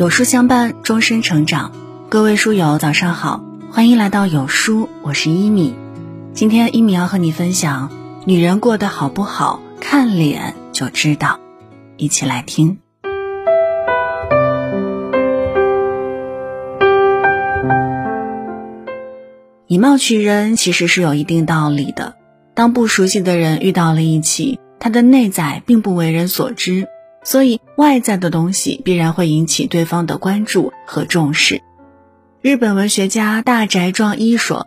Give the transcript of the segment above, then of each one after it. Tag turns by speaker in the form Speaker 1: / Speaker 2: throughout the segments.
Speaker 1: 有书相伴，终身成长。各位书友，早上好，欢迎来到有书，我是一米。今天一米要和你分享：女人过得好不好，看脸就知道。一起来听。以貌取人其实是有一定道理的。当不熟悉的人遇到了一起，他的内在并不为人所知。所以，外在的东西必然会引起对方的关注和重视。日本文学家大宅壮一说：“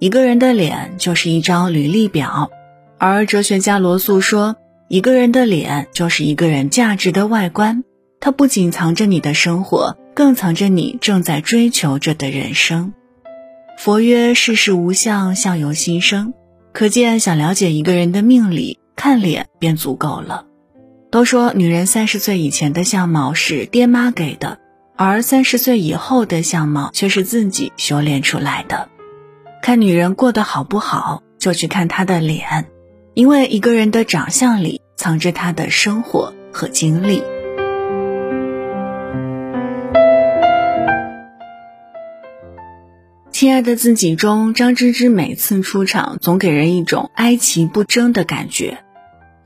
Speaker 1: 一个人的脸就是一张履历表。”而哲学家罗素说：“一个人的脸就是一个人价值的外观，它不仅藏着你的生活，更藏着你正在追求着的人生。”佛曰：“世事无相，相由心生。”可见，想了解一个人的命理，看脸便足够了。都说女人三十岁以前的相貌是爹妈给的，而三十岁以后的相貌却是自己修炼出来的。看女人过得好不好，就去看她的脸，因为一个人的长相里藏着她的生活和经历。亲爱的自己中，张芝芝每次出场总给人一种哀其不争的感觉。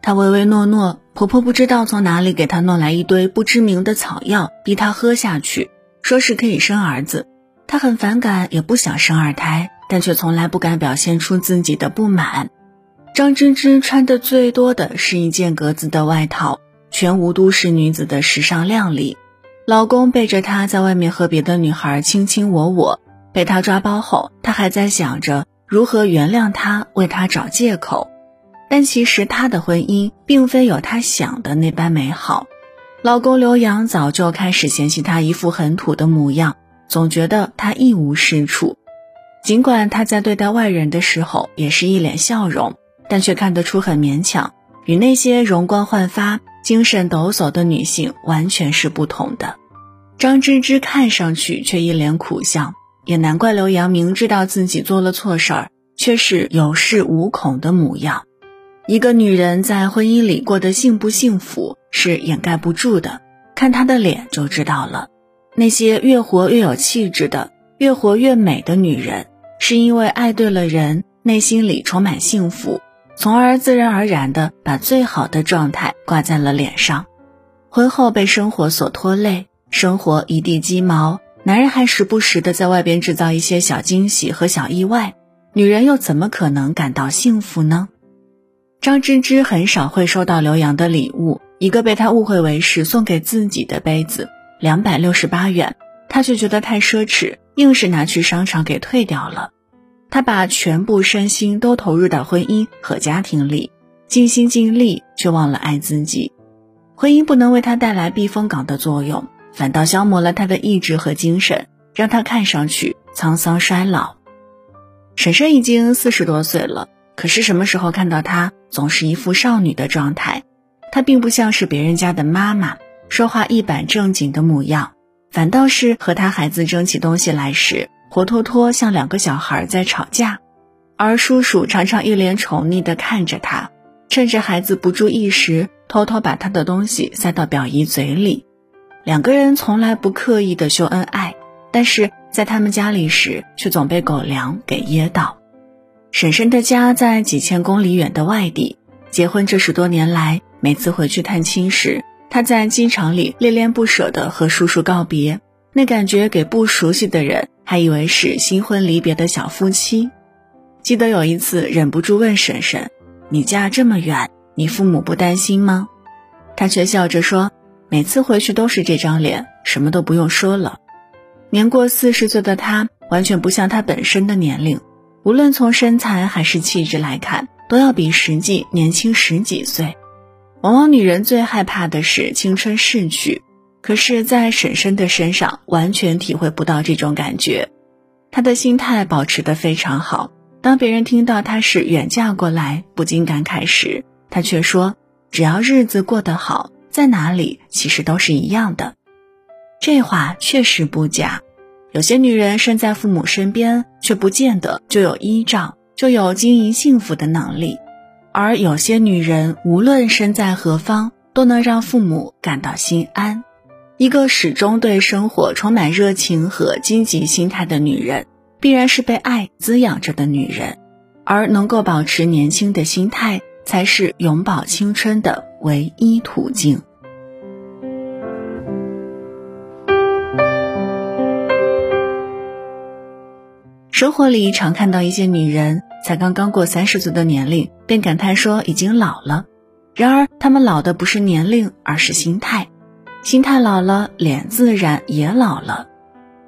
Speaker 1: 她唯唯诺诺，婆婆不知道从哪里给她弄来一堆不知名的草药，逼她喝下去，说是可以生儿子。她很反感，也不想生二胎，但却从来不敢表现出自己的不满。张芝芝穿的最多的是一件格子的外套，全无都市女子的时尚靓丽。老公背着她在外面和别的女孩卿卿我我，被她抓包后，她还在想着如何原谅他，为他找借口。但其实她的婚姻并非有她想的那般美好，老公刘洋早就开始嫌弃她一副很土的模样，总觉得她一无是处。尽管她在对待外人的时候也是一脸笑容，但却看得出很勉强，与那些容光焕发、精神抖擞的女性完全是不同的。张芝芝看上去却一脸苦相，也难怪刘洋明知道自己做了错事儿，却是有恃无恐的模样。一个女人在婚姻里过得幸不幸福是掩盖不住的，看她的脸就知道了。那些越活越有气质的、越活越美的女人，是因为爱对了人，内心里充满幸福，从而自然而然地把最好的状态挂在了脸上。婚后被生活所拖累，生活一地鸡毛，男人还时不时地在外边制造一些小惊喜和小意外，女人又怎么可能感到幸福呢？张芝芝很少会收到刘洋的礼物，一个被他误会为是送给自己的杯子，两百六十八元，他却觉得太奢侈，硬是拿去商场给退掉了。他把全部身心都投入到婚姻和家庭里，尽心尽力，却忘了爱自己。婚姻不能为他带来避风港的作用，反倒消磨了他的意志和精神，让他看上去沧桑衰老。婶婶已经四十多岁了。可是什么时候看到她总是一副少女的状态？她并不像是别人家的妈妈，说话一板正经的模样，反倒是和她孩子争起东西来时，活脱脱像两个小孩在吵架。而叔叔常常一脸宠溺地看着她，趁着孩子不注意时，偷偷把他的东西塞到表姨嘴里。两个人从来不刻意的秀恩爱，但是在他们家里时，却总被狗粮给噎到。婶婶的家在几千公里远的外地，结婚这十多年来，每次回去探亲时，她在机场里恋恋不舍地和叔叔告别，那感觉给不熟悉的人还以为是新婚离别的小夫妻。记得有一次，忍不住问婶婶：“你嫁这么远，你父母不担心吗？”她却笑着说：“每次回去都是这张脸，什么都不用说了。”年过四十岁的她，完全不像她本身的年龄。无论从身材还是气质来看，都要比实际年轻十几岁。往往女人最害怕的是青春逝去，可是，在婶婶的身上完全体会不到这种感觉。她的心态保持得非常好。当别人听到她是远嫁过来，不禁感慨时，她却说：“只要日子过得好，在哪里其实都是一样的。”这话确实不假。有些女人身在父母身边，却不见得就有依仗，就有经营幸福的能力；而有些女人无论身在何方，都能让父母感到心安。一个始终对生活充满热情和积极心态的女人，必然是被爱滋养着的女人，而能够保持年轻的心态，才是永葆青春的唯一途径。生活里常看到一些女人，才刚刚过三十岁的年龄，便感叹说已经老了。然而，她们老的不是年龄，而是心态。心态老了，脸自然也老了。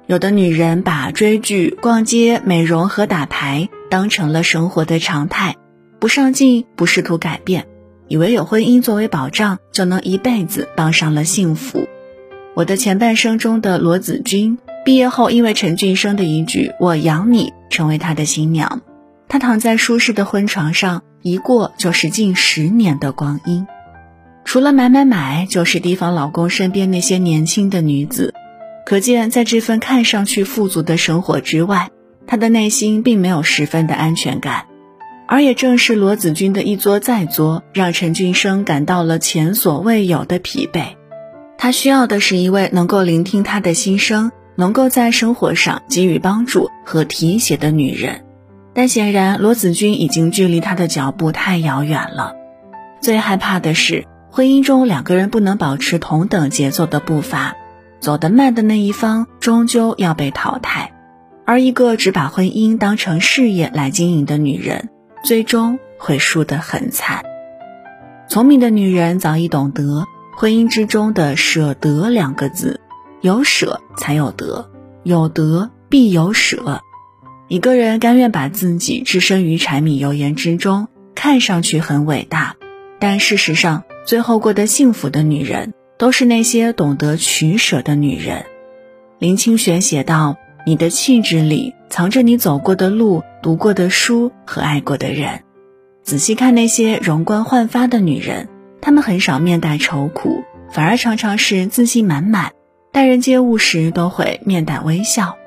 Speaker 1: 有的女人把追剧、逛街、美容和打牌当成了生活的常态，不上进，不试图改变，以为有婚姻作为保障，就能一辈子当上了幸福。我的前半生中的罗子君。毕业后，因为陈俊生的一句“我养你”，成为他的新娘。她躺在舒适的婚床上，一过就是近十年的光阴。除了买买买，就是提防老公身边那些年轻的女子。可见，在这份看上去富足的生活之外，她的内心并没有十分的安全感。而也正是罗子君的一作再作，让陈俊生感到了前所未有的疲惫。他需要的是一位能够聆听他的心声。能够在生活上给予帮助和提携的女人，但显然罗子君已经距离他的脚步太遥远了。最害怕的是婚姻中两个人不能保持同等节奏的步伐，走得慢的那一方终究要被淘汰，而一个只把婚姻当成事业来经营的女人，最终会输得很惨。聪明的女人早已懂得婚姻之中的舍得两个字。有舍才有得，有得必有舍。一个人甘愿把自己置身于柴米油盐之中，看上去很伟大，但事实上，最后过得幸福的女人，都是那些懂得取舍的女人。林清玄写道：“你的气质里藏着你走过的路、读过的书和爱过的人。”仔细看那些容光焕发的女人，她们很少面带愁苦，反而常常是自信满满。待人接物时都会面带微笑，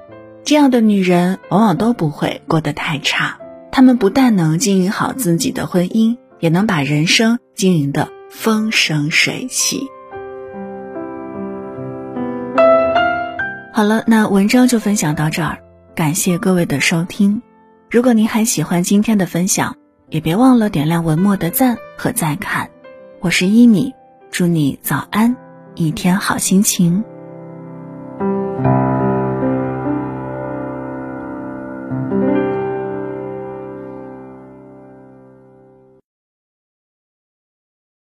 Speaker 1: 这样的女人往往都不会过得太差。她们不但能经营好自己的婚姻，也能把人生经营的风生水起。好了，那文章就分享到这儿，感谢各位的收听。如果您还喜欢今天的分享，也别忘了点亮文末的赞和再看。我是依米，祝你早安，一天好心情。